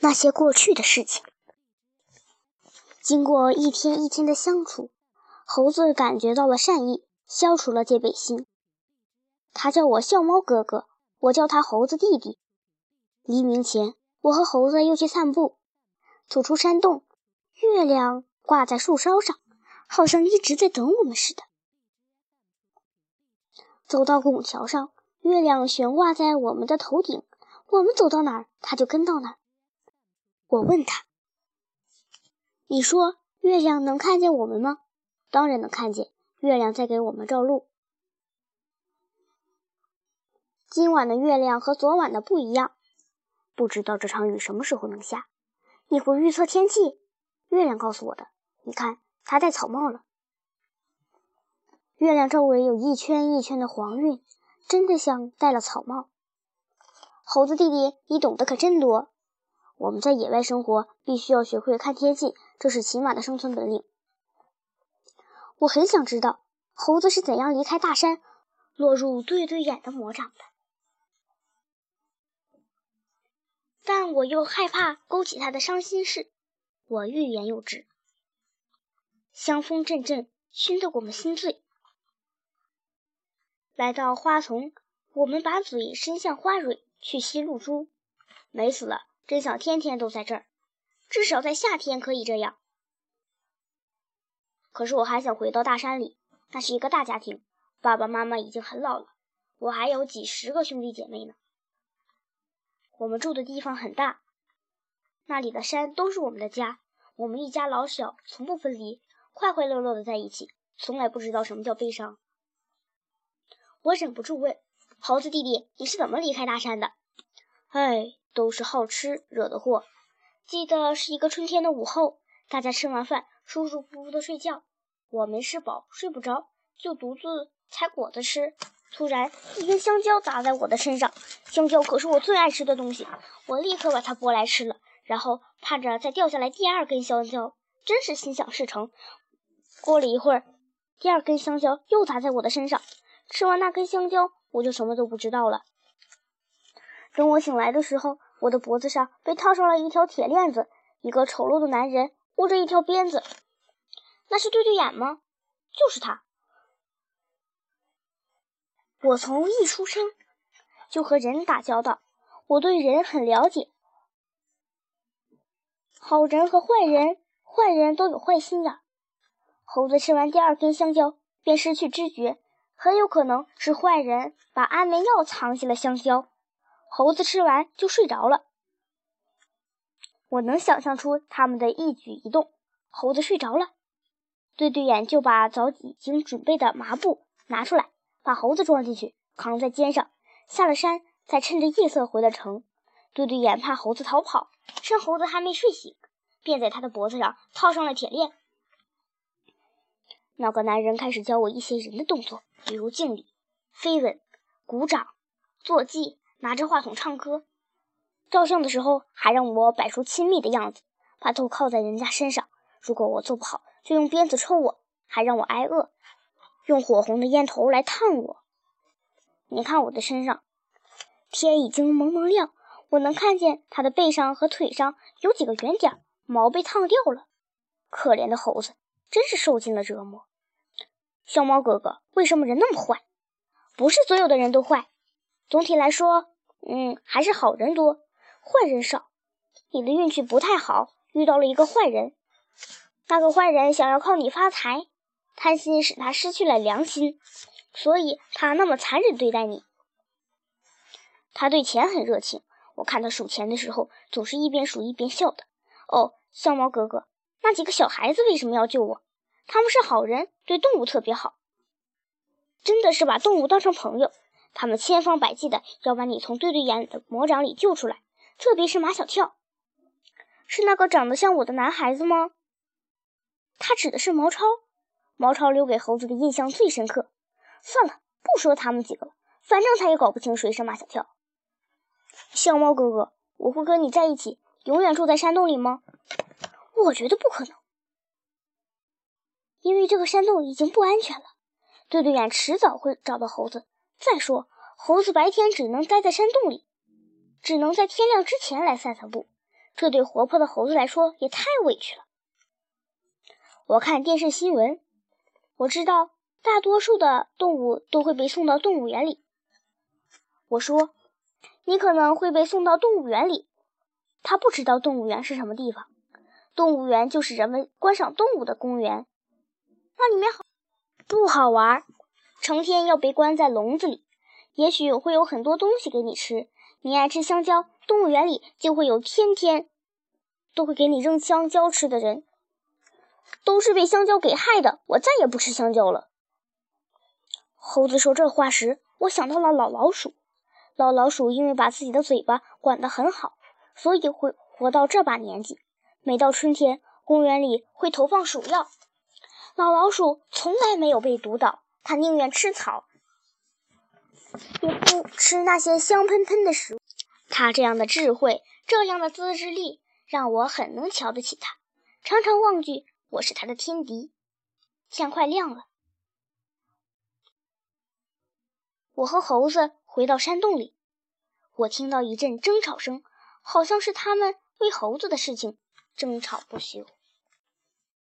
那些过去的事情。经过一天一天的相处，猴子感觉到了善意，消除了戒备心。他叫我笑猫哥哥，我叫他猴子弟弟。黎明前，我和猴子又去散步，走出山洞，月亮挂在树梢上，好像一直在等我们似的。走到拱桥上，月亮悬挂在我们的头顶，我们走到哪儿，它就跟到哪儿。我问他：“你说月亮能看见我们吗？”“当然能看见，月亮在给我们照路。”今晚的月亮和昨晚的不一样，不知道这场雨什么时候能下。你会预测天气？月亮告诉我的。你看，它戴草帽了。月亮周围有一圈一圈的黄晕，真的像戴了草帽。猴子弟弟，你懂得可真多。我们在野外生活，必须要学会看天气，这是起码的生存本领。我很想知道，猴子是怎样离开大山，落入对对眼的魔掌的。但我又害怕勾起他的伤心事，我欲言又止。香风阵阵，熏得我们心醉。来到花丛，我们把嘴伸向花蕊去吸露珠。美死了，真想天天都在这儿，至少在夏天可以这样。可是我还想回到大山里，那是一个大家庭，爸爸妈妈已经很老了，我还有几十个兄弟姐妹呢。我们住的地方很大，那里的山都是我们的家，我们一家老小从不分离，快快乐乐的在一起，从来不知道什么叫悲伤。我忍不住问：“猴子弟弟，你是怎么离开大山的？”哎，都是好吃惹的祸。记得是一个春天的午后，大家吃完饭，舒舒服服的睡觉。我没吃饱，睡不着，就独自采果子吃。突然，一根香蕉砸在我的身上。香蕉可是我最爱吃的东西，我立刻把它剥来吃了，然后盼着再掉下来第二根香蕉，真是心想事成。过了一会儿，第二根香蕉又砸在我的身上。吃完那根香蕉，我就什么都不知道了。等我醒来的时候，我的脖子上被套上了一条铁链子，一个丑陋的男人握着一条鞭子。那是对对眼吗？就是他。我从一出生就和人打交道，我对人很了解。好人和坏人，坏人都有坏心眼。猴子吃完第二根香蕉便失去知觉。很有可能是坏人把安眠药藏进了香蕉，猴子吃完就睡着了。我能想象出他们的一举一动。猴子睡着了，对对眼就把早已经准备的麻布拿出来，把猴子装进去，扛在肩上，下了山，再趁着夜色回了城。对对眼怕猴子逃跑，趁猴子还没睡醒，便在他的脖子上套上了铁链。那个男人开始教我一些人的动作。比如敬礼、飞吻、鼓掌、坐骑、拿着话筒唱歌，照相的时候还让我摆出亲密的样子，把头靠在人家身上。如果我做不好，就用鞭子抽我，还让我挨饿，用火红的烟头来烫我。你看我的身上，天已经蒙蒙亮，我能看见他的背上和腿上有几个圆点，毛被烫掉了。可怜的猴子，真是受尽了折磨。小猫哥哥，为什么人那么坏？不是所有的人都坏，总体来说，嗯，还是好人多，坏人少。你的运气不太好，遇到了一个坏人。那个坏人想要靠你发财，贪心使他失去了良心，所以他那么残忍对待你。他对钱很热情，我看他数钱的时候，总是一边数一边笑的。哦，小猫哥哥，那几个小孩子为什么要救我？他们是好人，对动物特别好，真的是把动物当成朋友。他们千方百计的要把你从对对眼的魔掌里救出来，特别是马小跳，是那个长得像我的男孩子吗？他指的是毛超，毛超留给猴子的印象最深刻。算了，不说他们几个了，反正他也搞不清谁是马小跳。小猫哥哥，我会跟你在一起，永远住在山洞里吗？我觉得不可能。因为这个山洞已经不安全了，对对眼迟早会找到猴子。再说，猴子白天只能待在山洞里，只能在天亮之前来散散步。这对活泼的猴子来说也太委屈了。我看电视新闻，我知道大多数的动物都会被送到动物园里。我说：“你可能会被送到动物园里。”他不知道动物园是什么地方。动物园就是人们观赏动物的公园，那里面好不好玩？成天要被关在笼子里，也许会有很多东西给你吃。你爱吃香蕉，动物园里就会有天天都会给你扔香蕉吃的人。都是被香蕉给害的，我再也不吃香蕉了。猴子说这话时，我想到了老老鼠。老老鼠因为把自己的嘴巴管得很好，所以会活到这把年纪。每到春天，公园里会投放鼠药。老老鼠从来没有被毒倒，他宁愿吃草，也不吃那些香喷喷的食物。他这样的智慧，这样的自制力，让我很能瞧得起他，常常忘记我是他的天敌。天快亮了，我和猴子回到山洞里，我听到一阵争吵声，好像是他们喂猴子的事情。争吵不休。